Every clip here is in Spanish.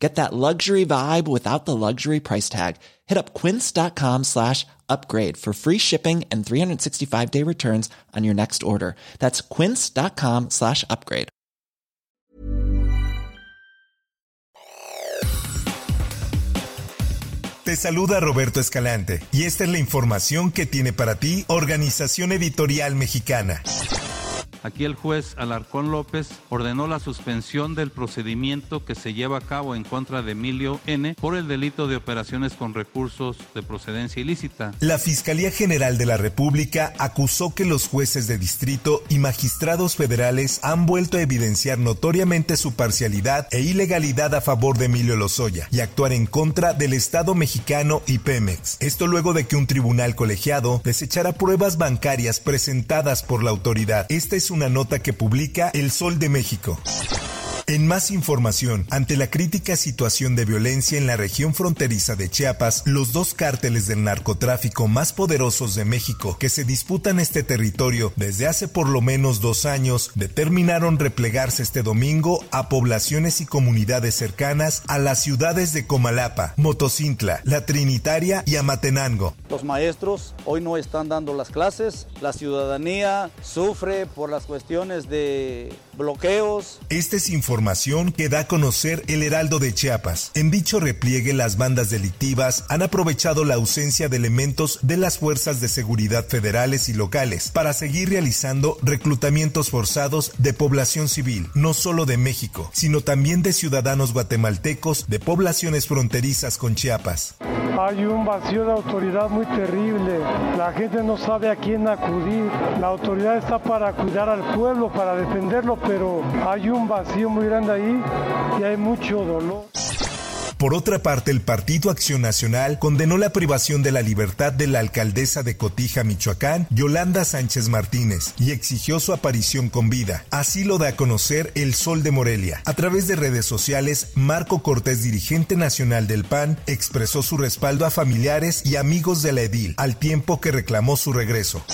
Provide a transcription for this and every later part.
Get that luxury vibe without the luxury price tag. Hit up quince.com slash upgrade for free shipping and 365 day returns on your next order. That's quince.com slash upgrade. Te saluda Roberto Escalante y esta es la información que tiene para ti Organización Editorial Mexicana. Aquí el juez Alarcón López ordenó la suspensión del procedimiento que se lleva a cabo en contra de Emilio N por el delito de operaciones con recursos de procedencia ilícita. La Fiscalía General de la República acusó que los jueces de distrito y magistrados federales han vuelto a evidenciar notoriamente su parcialidad e ilegalidad a favor de Emilio Lozoya y actuar en contra del Estado mexicano y Pemex. Esto luego de que un tribunal colegiado desechara pruebas bancarias presentadas por la autoridad. Esta es una nota que publica El Sol de México. En más información, ante la crítica situación de violencia en la región fronteriza de Chiapas, los dos cárteles del narcotráfico más poderosos de México que se disputan este territorio desde hace por lo menos dos años determinaron replegarse este domingo a poblaciones y comunidades cercanas a las ciudades de Comalapa, Motocintla, La Trinitaria y Amatenango. Los maestros hoy no están dando las clases, la ciudadanía sufre por las cuestiones de bloqueos. Esta es información que da a conocer el Heraldo de Chiapas. En dicho repliegue, las bandas delictivas han aprovechado la ausencia de elementos de las fuerzas de seguridad federales y locales para seguir realizando reclutamientos forzados de población civil, no solo de México, sino también de ciudadanos guatemaltecos de poblaciones fronterizas con Chiapas. Hay un vacío de autoridad muy terrible. La gente no sabe a quién acudir. La autoridad está para cuidar al pueblo, para defenderlo, pero hay un vacío muy grande ahí y hay mucho dolor. Por otra parte, el Partido Acción Nacional condenó la privación de la libertad de la alcaldesa de Cotija, Michoacán, Yolanda Sánchez Martínez, y exigió su aparición con vida. Así lo da a conocer El Sol de Morelia. A través de redes sociales, Marco Cortés, dirigente nacional del PAN, expresó su respaldo a familiares y amigos de la edil, al tiempo que reclamó su regreso.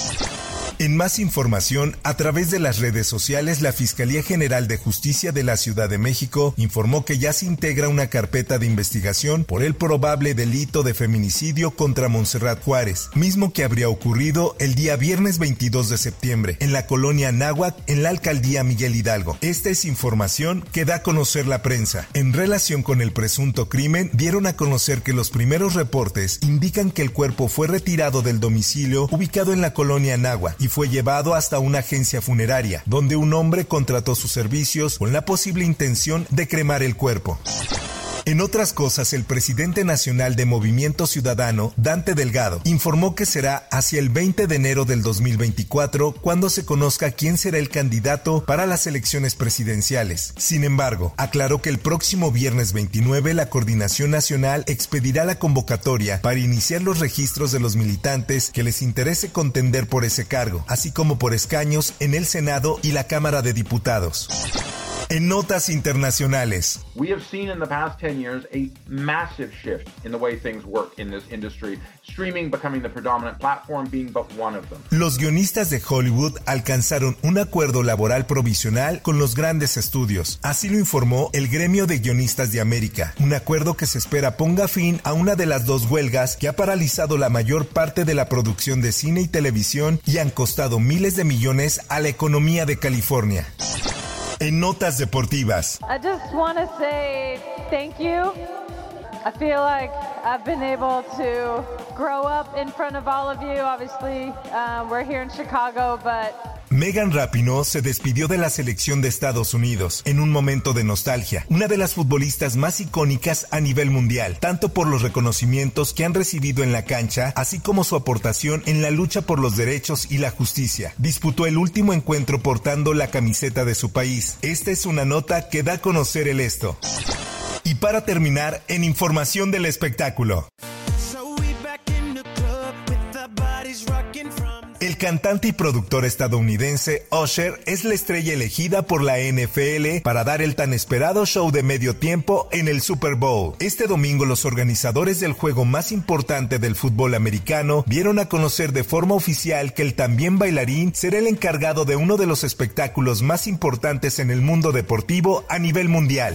En más información, a través de las redes sociales, la Fiscalía General de Justicia de la Ciudad de México informó que ya se integra una carpeta de investigación por el probable delito de feminicidio contra Montserrat Juárez, mismo que habría ocurrido el día viernes 22 de septiembre en la colonia Náhuac, en la alcaldía Miguel Hidalgo. Esta es información que da a conocer la prensa. En relación con el presunto crimen, dieron a conocer que los primeros reportes indican que el cuerpo fue retirado del domicilio ubicado en la colonia Náhuac y fue llevado hasta una agencia funeraria, donde un hombre contrató sus servicios con la posible intención de cremar el cuerpo. En otras cosas, el presidente nacional de Movimiento Ciudadano, Dante Delgado, informó que será hacia el 20 de enero del 2024 cuando se conozca quién será el candidato para las elecciones presidenciales. Sin embargo, aclaró que el próximo viernes 29 la Coordinación Nacional expedirá la convocatoria para iniciar los registros de los militantes que les interese contender por ese cargo, así como por escaños en el Senado y la Cámara de Diputados. En notas internacionales. We have seen in the past 10 years a massive shift in the way things work in this industry, streaming becoming the predominant platform being but one of them. Los guionistas de Hollywood alcanzaron un acuerdo laboral provisional con los grandes estudios. Así lo informó el Gremio de Guionistas de América, un acuerdo que se espera ponga fin a una de las dos huelgas que ha paralizado la mayor parte de la producción de cine y televisión y han costado miles de millones a la economía de California. En notas deportivas. I just want to say thank you. I feel like I've been able to grow up in front of all of you. Obviously, uh, we're here in Chicago, but Megan Rapinoe se despidió de la selección de Estados Unidos en un momento de nostalgia, una de las futbolistas más icónicas a nivel mundial, tanto por los reconocimientos que han recibido en la cancha, así como su aportación en la lucha por los derechos y la justicia. Disputó el último encuentro portando la camiseta de su país. Esta es una nota que da a conocer el esto. Y para terminar, en información del espectáculo. El cantante y productor estadounidense Usher es la estrella elegida por la NFL para dar el tan esperado show de medio tiempo en el Super Bowl. Este domingo los organizadores del juego más importante del fútbol americano vieron a conocer de forma oficial que el también bailarín será el encargado de uno de los espectáculos más importantes en el mundo deportivo a nivel mundial.